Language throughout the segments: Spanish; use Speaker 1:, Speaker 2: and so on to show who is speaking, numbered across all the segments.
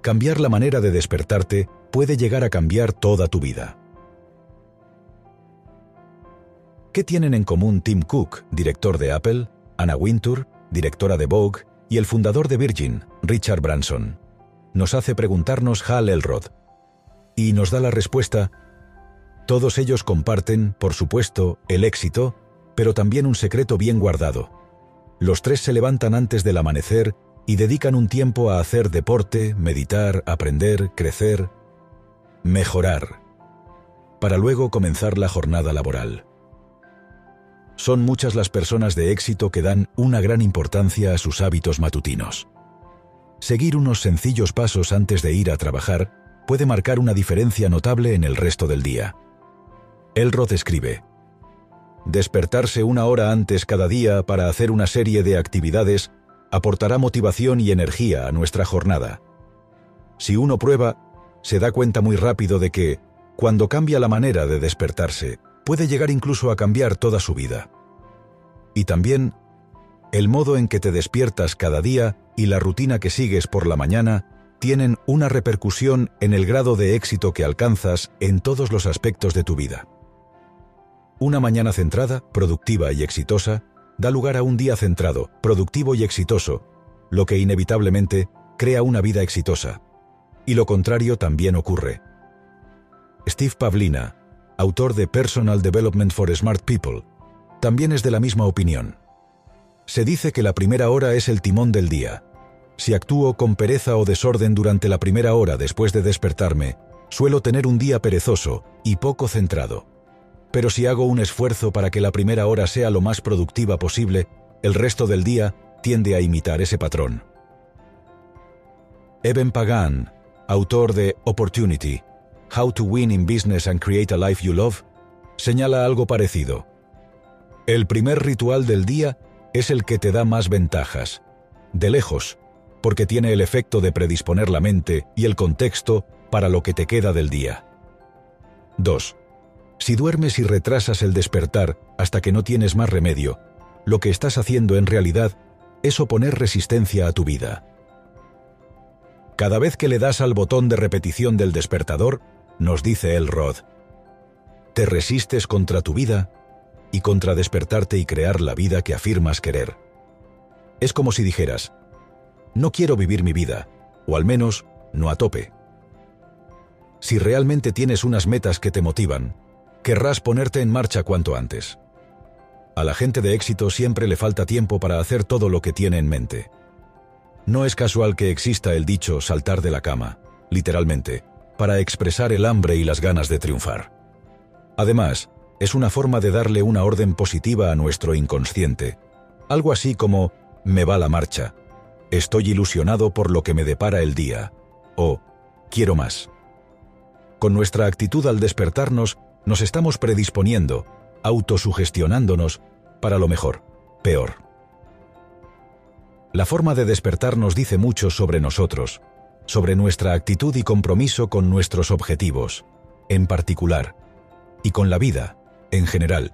Speaker 1: cambiar la manera de despertarte puede llegar a cambiar toda tu vida. ¿Qué tienen en común Tim Cook, director de Apple, Anna Wintour, directora de Vogue, y el fundador de Virgin, Richard Branson? Nos hace preguntarnos Hal Elrod. Y nos da la respuesta, todos ellos comparten, por supuesto, el éxito, pero también un secreto bien guardado. Los tres se levantan antes del amanecer y dedican un tiempo a hacer deporte, meditar, aprender, crecer, mejorar, para luego comenzar la jornada laboral. Son muchas las personas de éxito que dan una gran importancia a sus hábitos matutinos. Seguir unos sencillos pasos antes de ir a trabajar puede marcar una diferencia notable en el resto del día. Elrod escribe, Despertarse una hora antes cada día para hacer una serie de actividades aportará motivación y energía a nuestra jornada. Si uno prueba, se da cuenta muy rápido de que, cuando cambia la manera de despertarse, puede llegar incluso a cambiar toda su vida. Y también, el modo en que te despiertas cada día y la rutina que sigues por la mañana tienen una repercusión en el grado de éxito que alcanzas en todos los aspectos de tu vida. Una mañana centrada, productiva y exitosa da lugar a un día centrado, productivo y exitoso, lo que inevitablemente crea una vida exitosa. Y lo contrario también ocurre. Steve Pavlina, autor de Personal Development for Smart People, también es de la misma opinión. Se dice que la primera hora es el timón del día. Si actúo con pereza o desorden durante la primera hora después de despertarme, suelo tener un día perezoso y poco centrado. Pero si hago un esfuerzo para que la primera hora sea lo más productiva posible, el resto del día tiende a imitar ese patrón. Eben Pagan, autor de Opportunity, How to Win in Business and Create a Life You Love, señala algo parecido. El primer ritual del día es el que te da más ventajas, de lejos, porque tiene el efecto de predisponer la mente y el contexto para lo que te queda del día. 2. Si duermes y retrasas el despertar hasta que no tienes más remedio, lo que estás haciendo en realidad es oponer resistencia a tu vida. Cada vez que le das al botón de repetición del despertador, nos dice el Rod, te resistes contra tu vida y contra despertarte y crear la vida que afirmas querer. Es como si dijeras, no quiero vivir mi vida, o al menos no a tope. Si realmente tienes unas metas que te motivan, querrás ponerte en marcha cuanto antes. A la gente de éxito siempre le falta tiempo para hacer todo lo que tiene en mente. No es casual que exista el dicho saltar de la cama, literalmente, para expresar el hambre y las ganas de triunfar. Además, es una forma de darle una orden positiva a nuestro inconsciente, algo así como me va la marcha, estoy ilusionado por lo que me depara el día, o quiero más. Con nuestra actitud al despertarnos, nos estamos predisponiendo, autosugestionándonos para lo mejor, peor. La forma de despertar nos dice mucho sobre nosotros, sobre nuestra actitud y compromiso con nuestros objetivos, en particular, y con la vida, en general.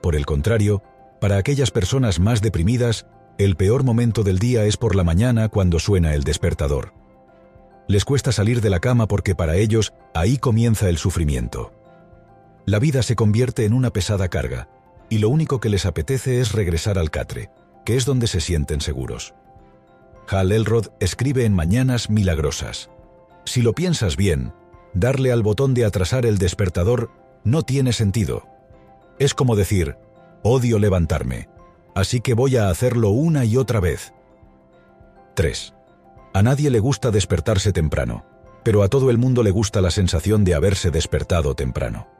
Speaker 1: Por el contrario, para aquellas personas más deprimidas, el peor momento del día es por la mañana cuando suena el despertador. Les cuesta salir de la cama porque para ellos ahí comienza el sufrimiento la vida se convierte en una pesada carga, y lo único que les apetece es regresar al catre, que es donde se sienten seguros. Hal Elrod escribe en Mañanas Milagrosas. Si lo piensas bien, darle al botón de atrasar el despertador no tiene sentido. Es como decir, odio levantarme, así que voy a hacerlo una y otra vez. 3. A nadie le gusta despertarse temprano, pero a todo el mundo le gusta la sensación de haberse despertado temprano.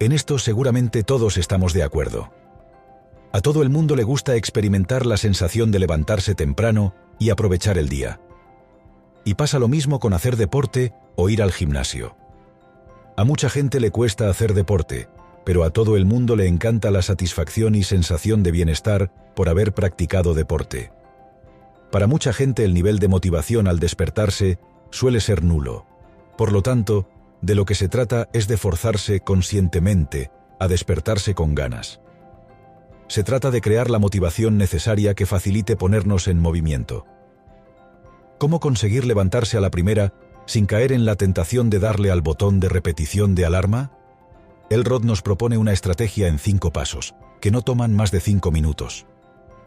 Speaker 1: En esto seguramente todos estamos de acuerdo. A todo el mundo le gusta experimentar la sensación de levantarse temprano y aprovechar el día. Y pasa lo mismo con hacer deporte o ir al gimnasio. A mucha gente le cuesta hacer deporte, pero a todo el mundo le encanta la satisfacción y sensación de bienestar por haber practicado deporte. Para mucha gente el nivel de motivación al despertarse suele ser nulo. Por lo tanto, de lo que se trata es de forzarse conscientemente a despertarse con ganas. Se trata de crear la motivación necesaria que facilite ponernos en movimiento. ¿Cómo conseguir levantarse a la primera sin caer en la tentación de darle al botón de repetición de alarma? Elrod nos propone una estrategia en cinco pasos, que no toman más de cinco minutos.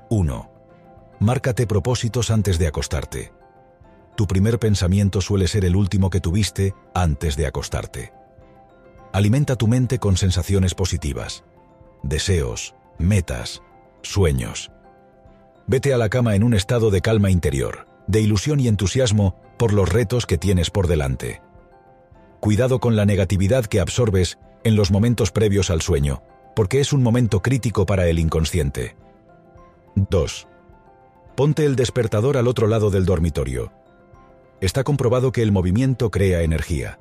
Speaker 1: 1. Márcate propósitos antes de acostarte. Tu primer pensamiento suele ser el último que tuviste antes de acostarte. Alimenta tu mente con sensaciones positivas, deseos, metas, sueños. Vete a la cama en un estado de calma interior, de ilusión y entusiasmo por los retos que tienes por delante. Cuidado con la negatividad que absorbes en los momentos previos al sueño, porque es un momento crítico para el inconsciente. 2. Ponte el despertador al otro lado del dormitorio. Está comprobado que el movimiento crea energía.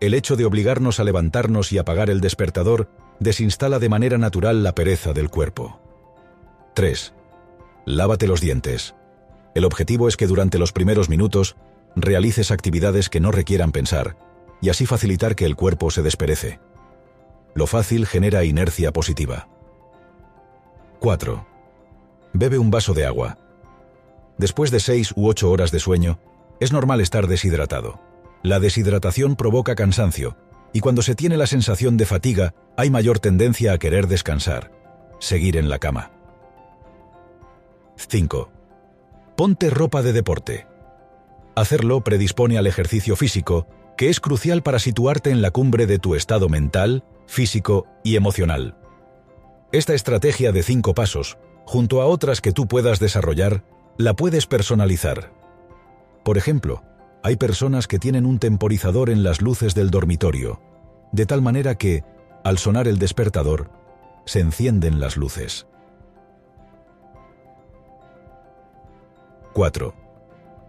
Speaker 1: El hecho de obligarnos a levantarnos y apagar el despertador desinstala de manera natural la pereza del cuerpo. 3. Lávate los dientes. El objetivo es que durante los primeros minutos realices actividades que no requieran pensar y así facilitar que el cuerpo se desperece. Lo fácil genera inercia positiva. 4. Bebe un vaso de agua. Después de 6 u 8 horas de sueño, es normal estar deshidratado. La deshidratación provoca cansancio, y cuando se tiene la sensación de fatiga, hay mayor tendencia a querer descansar, seguir en la cama. 5. Ponte ropa de deporte. Hacerlo predispone al ejercicio físico que es crucial para situarte en la cumbre de tu estado mental, físico y emocional. Esta estrategia de cinco pasos, junto a otras que tú puedas desarrollar, la puedes personalizar. Por ejemplo, hay personas que tienen un temporizador en las luces del dormitorio, de tal manera que, al sonar el despertador, se encienden las luces. 4.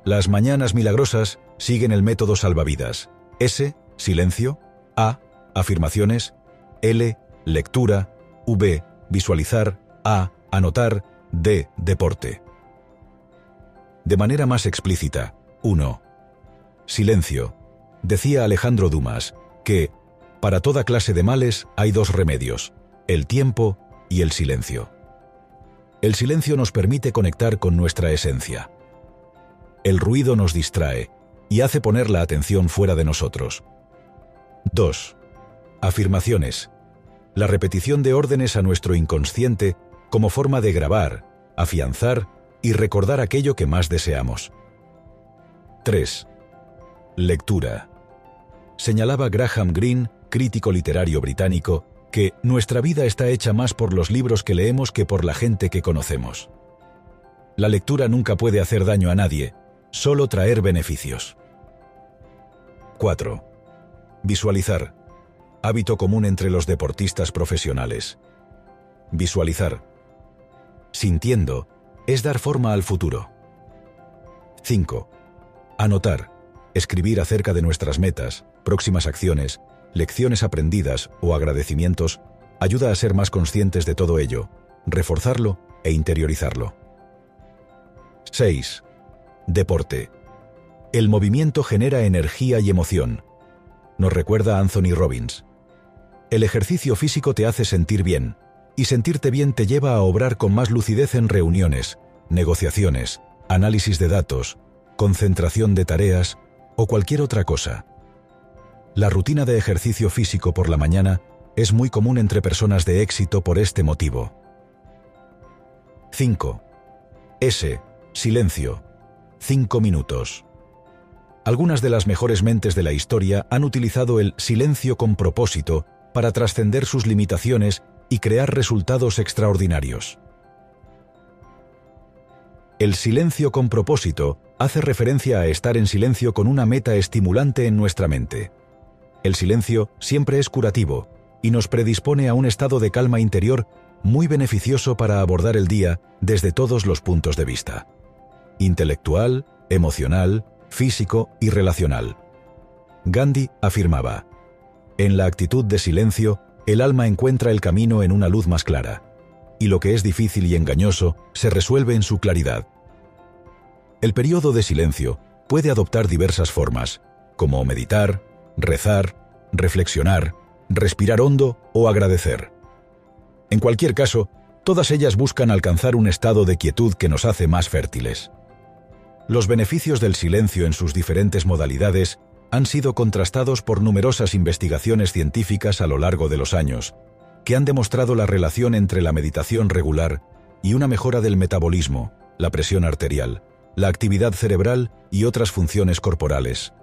Speaker 1: Las mañanas milagrosas siguen el método salvavidas. S, silencio, A, afirmaciones, L, lectura, V, visualizar, A, anotar, D, deporte. De manera más explícita, 1. Silencio. Decía Alejandro Dumas que, para toda clase de males hay dos remedios, el tiempo y el silencio. El silencio nos permite conectar con nuestra esencia. El ruido nos distrae y hace poner la atención fuera de nosotros. 2. Afirmaciones. La repetición de órdenes a nuestro inconsciente como forma de grabar, afianzar y recordar aquello que más deseamos. 3. Lectura. Señalaba Graham Greene, crítico literario británico, que nuestra vida está hecha más por los libros que leemos que por la gente que conocemos. La lectura nunca puede hacer daño a nadie, solo traer beneficios. 4. Visualizar. Hábito común entre los deportistas profesionales. Visualizar. Sintiendo es dar forma al futuro. 5. Anotar. Escribir acerca de nuestras metas, próximas acciones, lecciones aprendidas o agradecimientos ayuda a ser más conscientes de todo ello, reforzarlo e interiorizarlo. 6. Deporte. El movimiento genera energía y emoción. Nos recuerda Anthony Robbins. El ejercicio físico te hace sentir bien, y sentirte bien te lleva a obrar con más lucidez en reuniones, negociaciones, análisis de datos, concentración de tareas o cualquier otra cosa. La rutina de ejercicio físico por la mañana es muy común entre personas de éxito por este motivo. 5. S. Silencio. 5 minutos. Algunas de las mejores mentes de la historia han utilizado el silencio con propósito para trascender sus limitaciones y crear resultados extraordinarios. El silencio con propósito hace referencia a estar en silencio con una meta estimulante en nuestra mente. El silencio siempre es curativo y nos predispone a un estado de calma interior muy beneficioso para abordar el día desde todos los puntos de vista. Intelectual, emocional, físico y relacional. Gandhi afirmaba, En la actitud de silencio, el alma encuentra el camino en una luz más clara, y lo que es difícil y engañoso se resuelve en su claridad. El periodo de silencio puede adoptar diversas formas, como meditar, rezar, reflexionar, respirar hondo o agradecer. En cualquier caso, todas ellas buscan alcanzar un estado de quietud que nos hace más fértiles. Los beneficios del silencio en sus diferentes modalidades han sido contrastados por numerosas investigaciones científicas a lo largo de los años, que han demostrado la relación entre la meditación regular y una mejora del metabolismo, la presión arterial, la actividad cerebral y otras funciones corporales.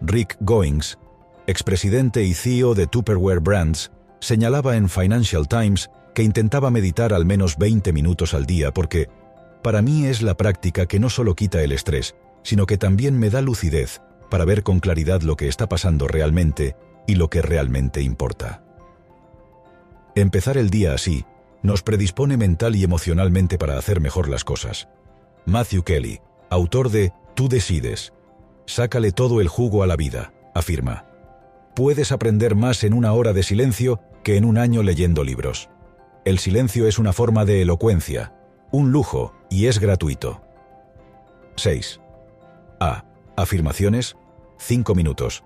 Speaker 1: Rick Goings, expresidente y CEO de Tupperware Brands, señalaba en Financial Times que intentaba meditar al menos 20 minutos al día porque, para mí es la práctica que no solo quita el estrés, sino que también me da lucidez para ver con claridad lo que está pasando realmente y lo que realmente importa. Empezar el día así nos predispone mental y emocionalmente para hacer mejor las cosas. Matthew Kelly, autor de Tú decides. Sácale todo el jugo a la vida, afirma. Puedes aprender más en una hora de silencio que en un año leyendo libros. El silencio es una forma de elocuencia, un lujo y es gratuito. 6. A. Afirmaciones. 5 minutos.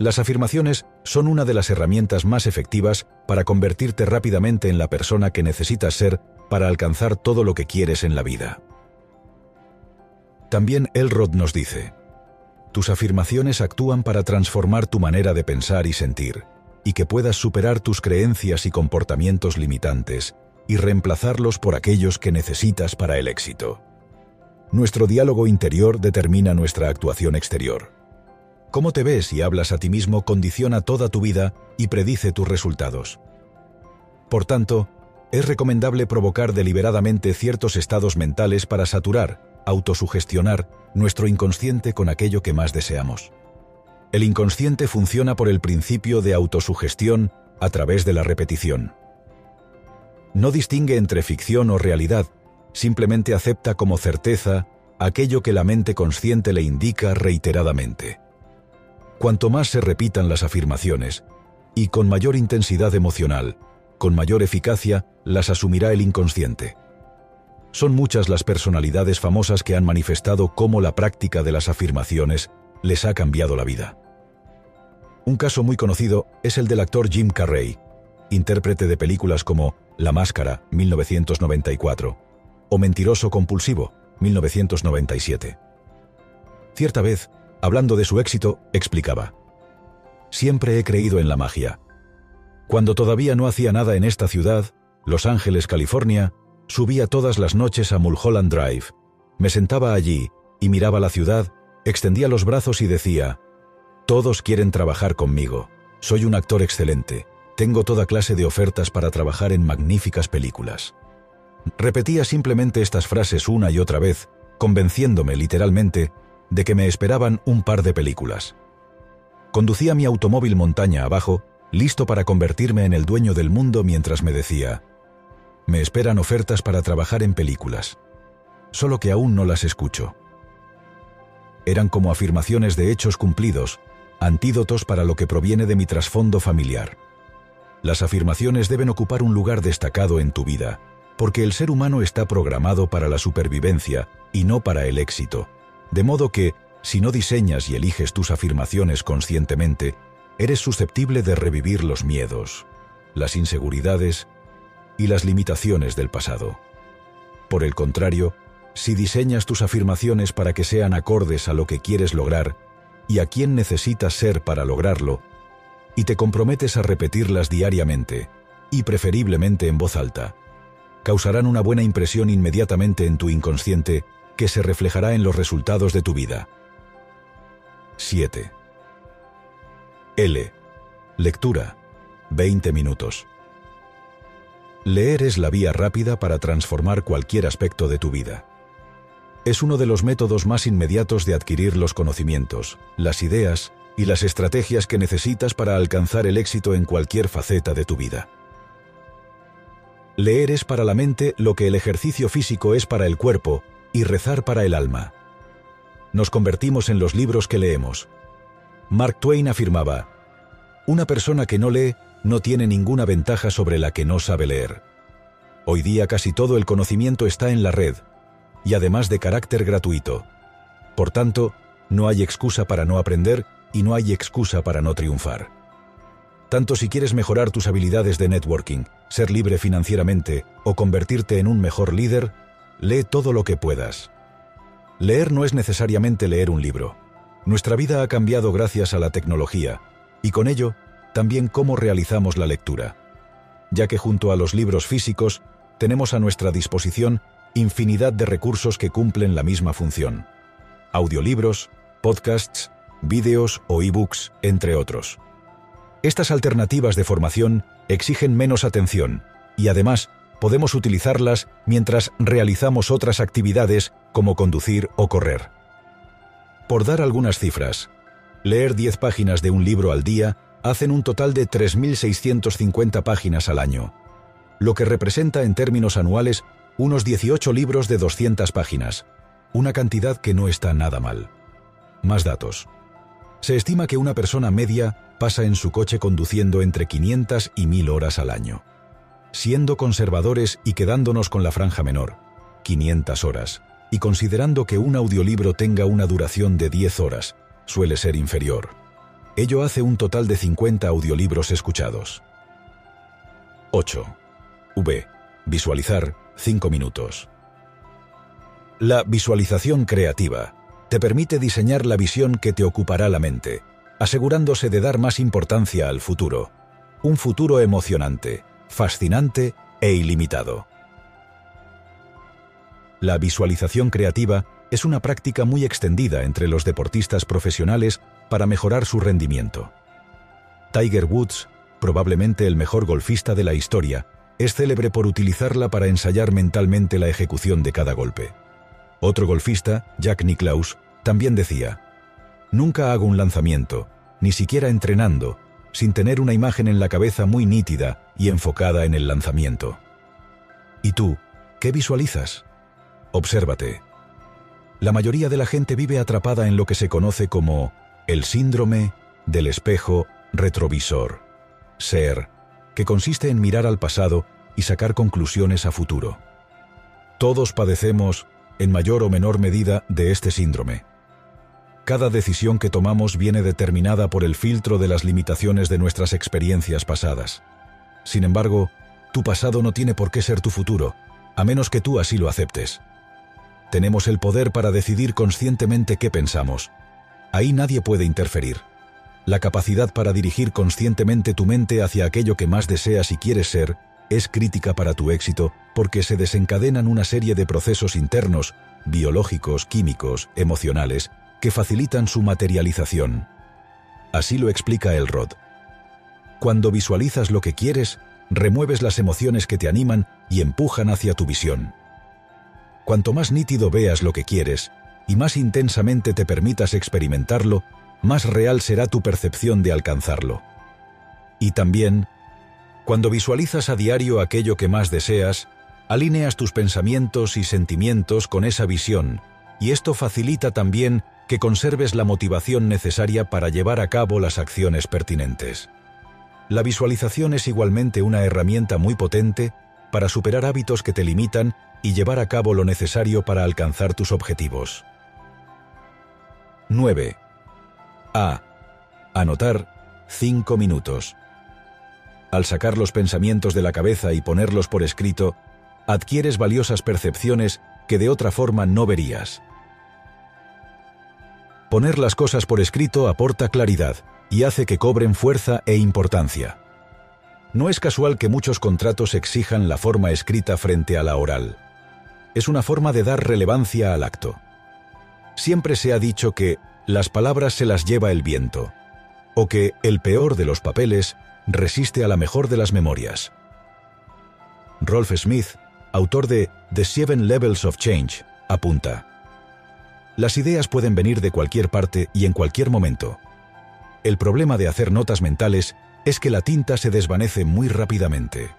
Speaker 1: Las afirmaciones son una de las herramientas más efectivas para convertirte rápidamente en la persona que necesitas ser para alcanzar todo lo que quieres en la vida. También Elrod nos dice, tus afirmaciones actúan para transformar tu manera de pensar y sentir, y que puedas superar tus creencias y comportamientos limitantes y reemplazarlos por aquellos que necesitas para el éxito. Nuestro diálogo interior determina nuestra actuación exterior. Cómo te ves y hablas a ti mismo condiciona toda tu vida y predice tus resultados. Por tanto, es recomendable provocar deliberadamente ciertos estados mentales para saturar, autosugestionar nuestro inconsciente con aquello que más deseamos. El inconsciente funciona por el principio de autosugestión a través de la repetición. No distingue entre ficción o realidad, simplemente acepta como certeza aquello que la mente consciente le indica reiteradamente. Cuanto más se repitan las afirmaciones, y con mayor intensidad emocional, con mayor eficacia las asumirá el inconsciente. Son muchas las personalidades famosas que han manifestado cómo la práctica de las afirmaciones les ha cambiado la vida. Un caso muy conocido es el del actor Jim Carrey, intérprete de películas como La Máscara, 1994, o Mentiroso Compulsivo, 1997. Cierta vez, hablando de su éxito, explicaba, Siempre he creído en la magia. Cuando todavía no hacía nada en esta ciudad, Los Ángeles, California, subía todas las noches a Mulholland Drive. Me sentaba allí y miraba la ciudad, extendía los brazos y decía, Todos quieren trabajar conmigo. Soy un actor excelente. Tengo toda clase de ofertas para trabajar en magníficas películas. Repetía simplemente estas frases una y otra vez, convenciéndome literalmente de que me esperaban un par de películas. Conducía mi automóvil montaña abajo, listo para convertirme en el dueño del mundo mientras me decía, me esperan ofertas para trabajar en películas, solo que aún no las escucho. Eran como afirmaciones de hechos cumplidos, antídotos para lo que proviene de mi trasfondo familiar. Las afirmaciones deben ocupar un lugar destacado en tu vida, porque el ser humano está programado para la supervivencia y no para el éxito, de modo que, si no diseñas y eliges tus afirmaciones conscientemente, eres susceptible de revivir los miedos, las inseguridades y las limitaciones del pasado. Por el contrario, si diseñas tus afirmaciones para que sean acordes a lo que quieres lograr y a quién necesitas ser para lograrlo, y te comprometes a repetirlas diariamente, y preferiblemente en voz alta, causarán una buena impresión inmediatamente en tu inconsciente que se reflejará en los resultados de tu vida. 7. L. Lectura. 20 minutos. Leer es la vía rápida para transformar cualquier aspecto de tu vida. Es uno de los métodos más inmediatos de adquirir los conocimientos, las ideas y las estrategias que necesitas para alcanzar el éxito en cualquier faceta de tu vida. Leer es para la mente lo que el ejercicio físico es para el cuerpo y rezar para el alma. Nos convertimos en los libros que leemos. Mark Twain afirmaba, Una persona que no lee no tiene ninguna ventaja sobre la que no sabe leer. Hoy día casi todo el conocimiento está en la red, y además de carácter gratuito. Por tanto, no hay excusa para no aprender y no hay excusa para no triunfar. Tanto si quieres mejorar tus habilidades de networking, ser libre financieramente o convertirte en un mejor líder, lee todo lo que puedas. Leer no es necesariamente leer un libro. Nuestra vida ha cambiado gracias a la tecnología, y con ello, también cómo realizamos la lectura. Ya que junto a los libros físicos, tenemos a nuestra disposición infinidad de recursos que cumplen la misma función. Audiolibros, podcasts, vídeos o e-books, entre otros. Estas alternativas de formación exigen menos atención y además podemos utilizarlas mientras realizamos otras actividades como conducir o correr. Por dar algunas cifras, leer 10 páginas de un libro al día hacen un total de 3.650 páginas al año, lo que representa en términos anuales unos 18 libros de 200 páginas, una cantidad que no está nada mal. Más datos. Se estima que una persona media pasa en su coche conduciendo entre 500 y 1000 horas al año siendo conservadores y quedándonos con la franja menor, 500 horas, y considerando que un audiolibro tenga una duración de 10 horas, suele ser inferior. Ello hace un total de 50 audiolibros escuchados. 8. V. Visualizar 5 minutos. La visualización creativa te permite diseñar la visión que te ocupará la mente, asegurándose de dar más importancia al futuro. Un futuro emocionante, fascinante e ilimitado. La visualización creativa es una práctica muy extendida entre los deportistas profesionales para mejorar su rendimiento. Tiger Woods, probablemente el mejor golfista de la historia, es célebre por utilizarla para ensayar mentalmente la ejecución de cada golpe. Otro golfista, Jack Nicklaus, también decía, Nunca hago un lanzamiento, ni siquiera entrenando, sin tener una imagen en la cabeza muy nítida y enfocada en el lanzamiento. ¿Y tú, qué visualizas? Obsérvate. La mayoría de la gente vive atrapada en lo que se conoce como el síndrome del espejo retrovisor, ser, que consiste en mirar al pasado y sacar conclusiones a futuro. Todos padecemos, en mayor o menor medida, de este síndrome. Cada decisión que tomamos viene determinada por el filtro de las limitaciones de nuestras experiencias pasadas. Sin embargo, tu pasado no tiene por qué ser tu futuro, a menos que tú así lo aceptes. Tenemos el poder para decidir conscientemente qué pensamos. Ahí nadie puede interferir. La capacidad para dirigir conscientemente tu mente hacia aquello que más deseas y quieres ser es crítica para tu éxito porque se desencadenan una serie de procesos internos, biológicos, químicos, emocionales, que facilitan su materialización. Así lo explica Elrod. Cuando visualizas lo que quieres, remueves las emociones que te animan y empujan hacia tu visión. Cuanto más nítido veas lo que quieres y más intensamente te permitas experimentarlo, más real será tu percepción de alcanzarlo. Y también, cuando visualizas a diario aquello que más deseas, alineas tus pensamientos y sentimientos con esa visión, y esto facilita también que conserves la motivación necesaria para llevar a cabo las acciones pertinentes. La visualización es igualmente una herramienta muy potente para superar hábitos que te limitan y llevar a cabo lo necesario para alcanzar tus objetivos. 9. A. Anotar 5 minutos. Al sacar los pensamientos de la cabeza y ponerlos por escrito, adquieres valiosas percepciones que de otra forma no verías. Poner las cosas por escrito aporta claridad y hace que cobren fuerza e importancia. No es casual que muchos contratos exijan la forma escrita frente a la oral. Es una forma de dar relevancia al acto. Siempre se ha dicho que las palabras se las lleva el viento, o que el peor de los papeles resiste a la mejor de las memorias. Rolf Smith, autor de The Seven Levels of Change, apunta, las ideas pueden venir de cualquier parte y en cualquier momento. El problema de hacer notas mentales es que la tinta se desvanece muy rápidamente.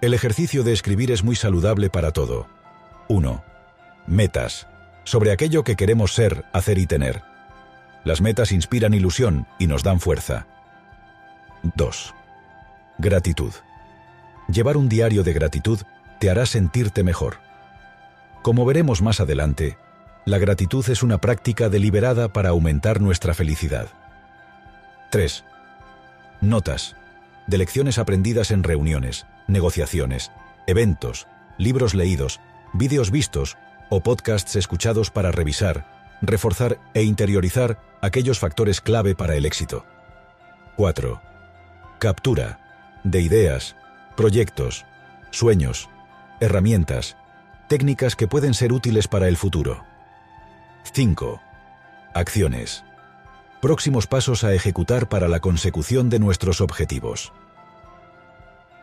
Speaker 1: El ejercicio de escribir es muy saludable para todo. 1. Metas. Sobre aquello que queremos ser, hacer y tener. Las metas inspiran ilusión y nos dan fuerza. 2. Gratitud. Llevar un diario de gratitud te hará sentirte mejor. Como veremos más adelante, la gratitud es una práctica deliberada para aumentar nuestra felicidad. 3. Notas. De lecciones aprendidas en reuniones, negociaciones, eventos, libros leídos, vídeos vistos o podcasts escuchados para revisar, reforzar e interiorizar aquellos factores clave para el éxito. 4. Captura de ideas, proyectos, sueños, herramientas, técnicas que pueden ser útiles para el futuro. 5. Acciones. Próximos pasos a ejecutar para la consecución de nuestros objetivos.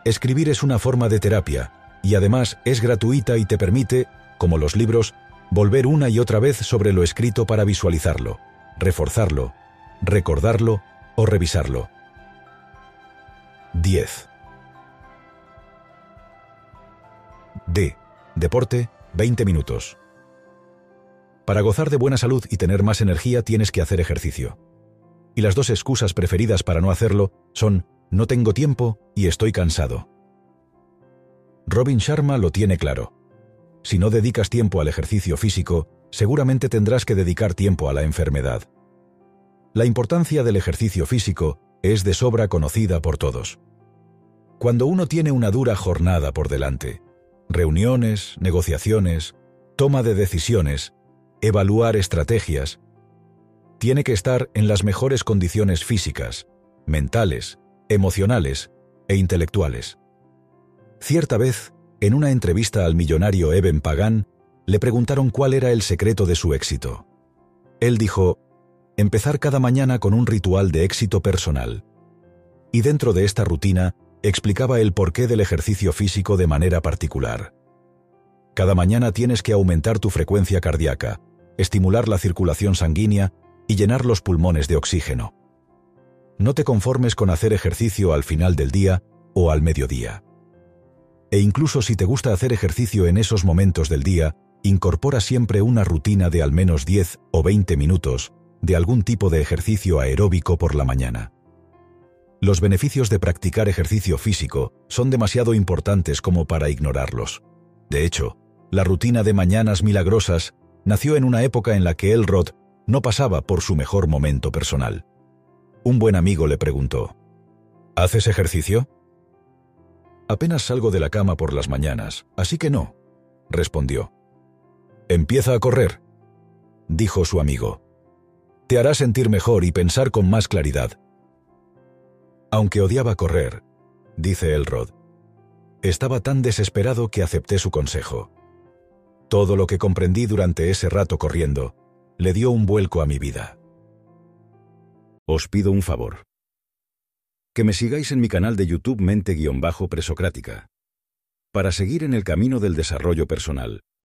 Speaker 1: Escribir es una forma de terapia y además es gratuita y te permite, como los libros, volver una y otra vez sobre lo escrito para visualizarlo, reforzarlo, recordarlo o revisarlo. 10. D. Deporte, 20 minutos. Para gozar de buena salud y tener más energía tienes que hacer ejercicio. Y las dos excusas preferidas para no hacerlo son no tengo tiempo y estoy cansado. Robin Sharma lo tiene claro. Si no dedicas tiempo al ejercicio físico, seguramente tendrás que dedicar tiempo a la enfermedad. La importancia del ejercicio físico es de sobra conocida por todos. Cuando uno tiene una dura jornada por delante, reuniones, negociaciones, toma de decisiones, evaluar estrategias, tiene que estar en las mejores condiciones físicas, mentales, emocionales e intelectuales. Cierta vez, en una entrevista al millonario Eben Pagan, le preguntaron cuál era el secreto de su éxito. Él dijo, empezar cada mañana con un ritual de éxito personal. Y dentro de esta rutina, explicaba el porqué del ejercicio físico de manera particular. Cada mañana tienes que aumentar tu frecuencia cardíaca, estimular la circulación sanguínea y llenar los pulmones de oxígeno. No te conformes con hacer ejercicio al final del día o al mediodía. E incluso si te gusta hacer ejercicio en esos momentos del día, incorpora siempre una rutina de al menos 10 o 20 minutos de algún tipo de ejercicio aeróbico por la mañana. Los beneficios de practicar ejercicio físico son demasiado importantes como para ignorarlos. De hecho, la rutina de mañanas milagrosas nació en una época en la que Elrod no pasaba por su mejor momento personal. Un buen amigo le preguntó, ¿Haces ejercicio? Apenas salgo de la cama por las mañanas, así que no, respondió. Empieza a correr, dijo su amigo. Te hará sentir mejor y pensar con más claridad. Aunque odiaba correr, dice Elrod, estaba tan desesperado que acepté su consejo. Todo lo que comprendí durante ese rato corriendo le dio un vuelco a mi vida. Os pido un favor que me sigáis en mi canal de YouTube Mente-Presocrática. Para seguir en el camino del desarrollo personal,